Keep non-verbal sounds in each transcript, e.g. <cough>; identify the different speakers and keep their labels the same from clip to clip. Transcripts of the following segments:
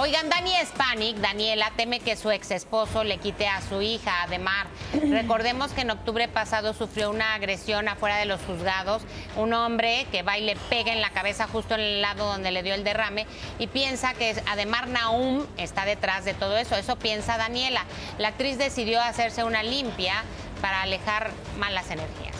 Speaker 1: Oigan, Dani Spanik, Daniela, teme que su ex esposo le quite a su hija, Ademar. <clears throat> Recordemos que en octubre pasado sufrió una agresión afuera de los juzgados. Un hombre que va y le pega en la cabeza justo en el lado donde le dio el derrame y piensa que Ademar Naum está detrás de todo eso. Eso piensa Daniela. La actriz decidió hacerse una limpia para alejar malas energías.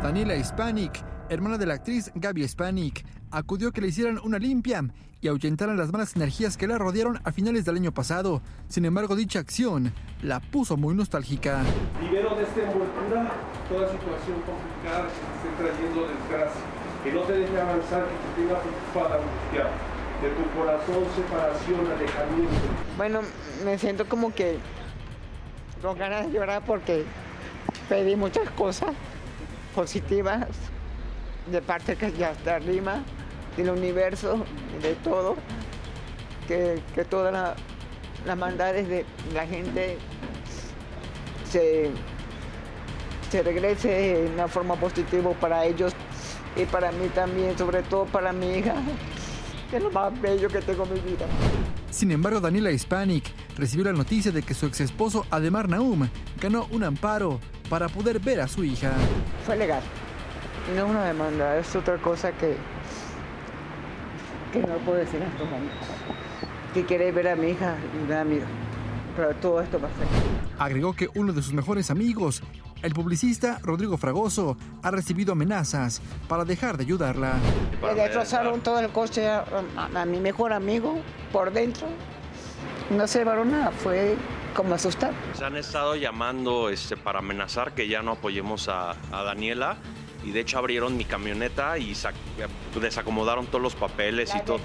Speaker 2: Daniela Spanik, hermana de la actriz Gaby Spanik, acudió a que le hicieran una limpia y ahuyentaran las malas energías que la rodearon a finales del año pasado. Sin embargo, dicha acción la puso muy nostálgica.
Speaker 3: Libero de esta envoltura toda situación complicada que te esté trayendo desgracia, que no te deje avanzar, que te tenga preocupada, angustiada. De tu corazón, separación, alejamiento.
Speaker 4: Bueno, me siento como que con ganas de llorar porque pedí muchas cosas positivas de parte que ya está arriba, del universo, de todo, que, que todas la- las maldades de la gente se, se regrese de una forma positiva para ellos y para mí también, sobre todo para mi hija, que es lo más bello que tengo en mi vida.
Speaker 2: Sin embargo, Daniela Hispanic recibió la noticia de que su ex esposo Ademar Naum ganó un amparo para poder ver a su hija.
Speaker 4: Fue legal. No es una demanda, es otra cosa que, que no puedo decir en estos momentos. Que quiere ver a mi hija y da miedo. Pero todo esto va a ser.
Speaker 2: Agregó que uno de sus mejores amigos, el publicista Rodrigo Fragoso, ha recibido amenazas para dejar de ayudarla.
Speaker 4: Le destrozaron todo el coche a, a- a mi mejor amigo por dentro. No se llevaron nada, fue como asustar.
Speaker 5: Se han estado llamando este, para amenazar que ya no apoyemos a, a Daniela y de hecho abrieron mi camioneta y sac- desacomodaron todos los papeles y todo.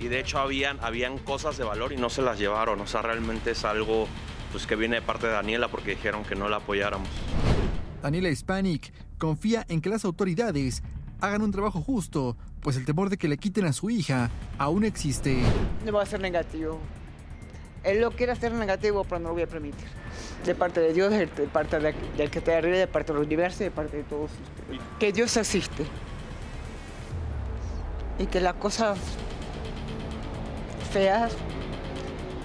Speaker 5: Y de hecho habían, habían cosas de valor y no se las llevaron. O sea, realmente es algo pues, que viene de parte de Daniela porque dijeron que no la apoyáramos.
Speaker 2: Daniela Hispanic confía en que las autoridades hagan un trabajo justo, pues el temor de que le quiten a su hija aún existe.
Speaker 4: No va a ser negativo. Él lo quiere hacer negativo, pero no lo voy a permitir. De parte de Dios, de parte de- del que está arriba, de parte del universo, de parte de todos ustedes. Que Dios existe. Y que las cosas feas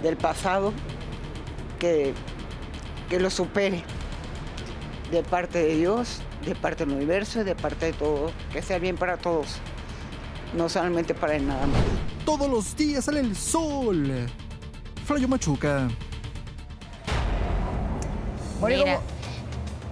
Speaker 4: del pasado, que, que lo supere. De parte de Dios, de parte del universo y de parte de todo. Que sea bien para todos. No solamente para él nada más.
Speaker 2: Todos los días sale el sol. Flayo Machuca.
Speaker 1: Mira.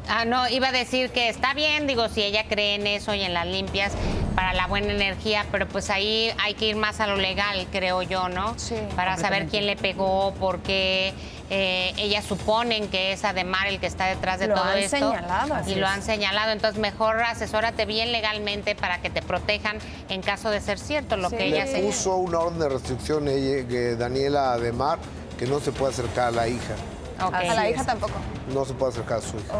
Speaker 1: Ah, no, iba a decir que está bien, digo, si ella cree en eso y en las limpias para la buena energía, pero pues ahí hay que ir más a lo legal, creo yo, ¿no?
Speaker 6: Sí,
Speaker 1: Para saber quién le pegó, por qué eh, ellas suponen que es Ademar el que está detrás de
Speaker 6: Lo
Speaker 1: todo
Speaker 6: han
Speaker 1: esto.
Speaker 6: señalado,
Speaker 1: Y lo han señalado, entonces mejor asesórate bien legalmente para que te protejan en caso de ser cierto lo
Speaker 6: Sí.
Speaker 1: que ella
Speaker 6: Le.
Speaker 7: Puso una orden de restricción ella, que Daniela Ademar que no se puede acercar a la hija.
Speaker 6: A la hija tampoco.
Speaker 7: No se puede acercar a su hija.